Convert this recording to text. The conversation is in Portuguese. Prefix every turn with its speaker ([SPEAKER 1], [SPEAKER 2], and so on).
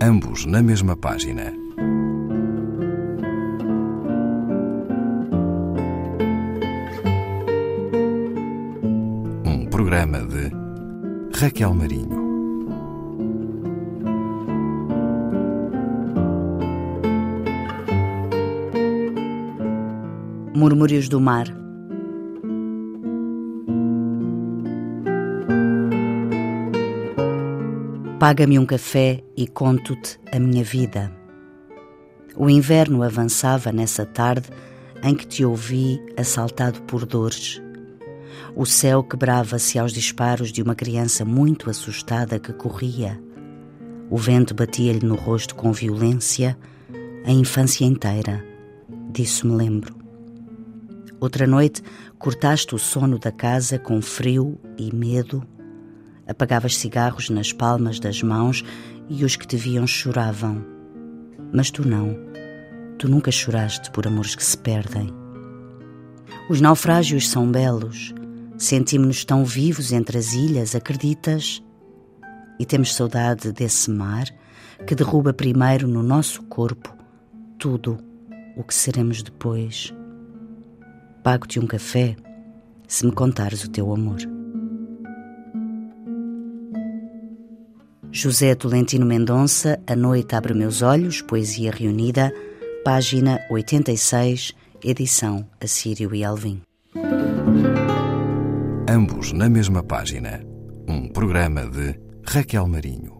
[SPEAKER 1] ambos na mesma página. Um programa de Raquel Marinho.
[SPEAKER 2] Murmúrios do Mar. Paga-me um café e conto-te a minha vida. O inverno avançava nessa tarde em que te ouvi assaltado por dores. O céu quebrava-se aos disparos de uma criança muito assustada que corria. O vento batia-lhe no rosto com violência a infância inteira. Disso me lembro. Outra noite cortaste o sono da casa com frio e medo. Apagavas cigarros nas palmas das mãos e os que te viam choravam. Mas tu não. Tu nunca choraste por amores que se perdem. Os naufrágios são belos. Sentimos-nos tão vivos entre as ilhas, acreditas? E temos saudade desse mar que derruba primeiro no nosso corpo tudo o que seremos depois pago-te um café se me contares o teu amor. José Tolentino Mendonça, A Noite Abre Meus Olhos, Poesia Reunida, página 86, edição Assírio e Alvim.
[SPEAKER 1] Ambos na mesma página. Um programa de Raquel Marinho.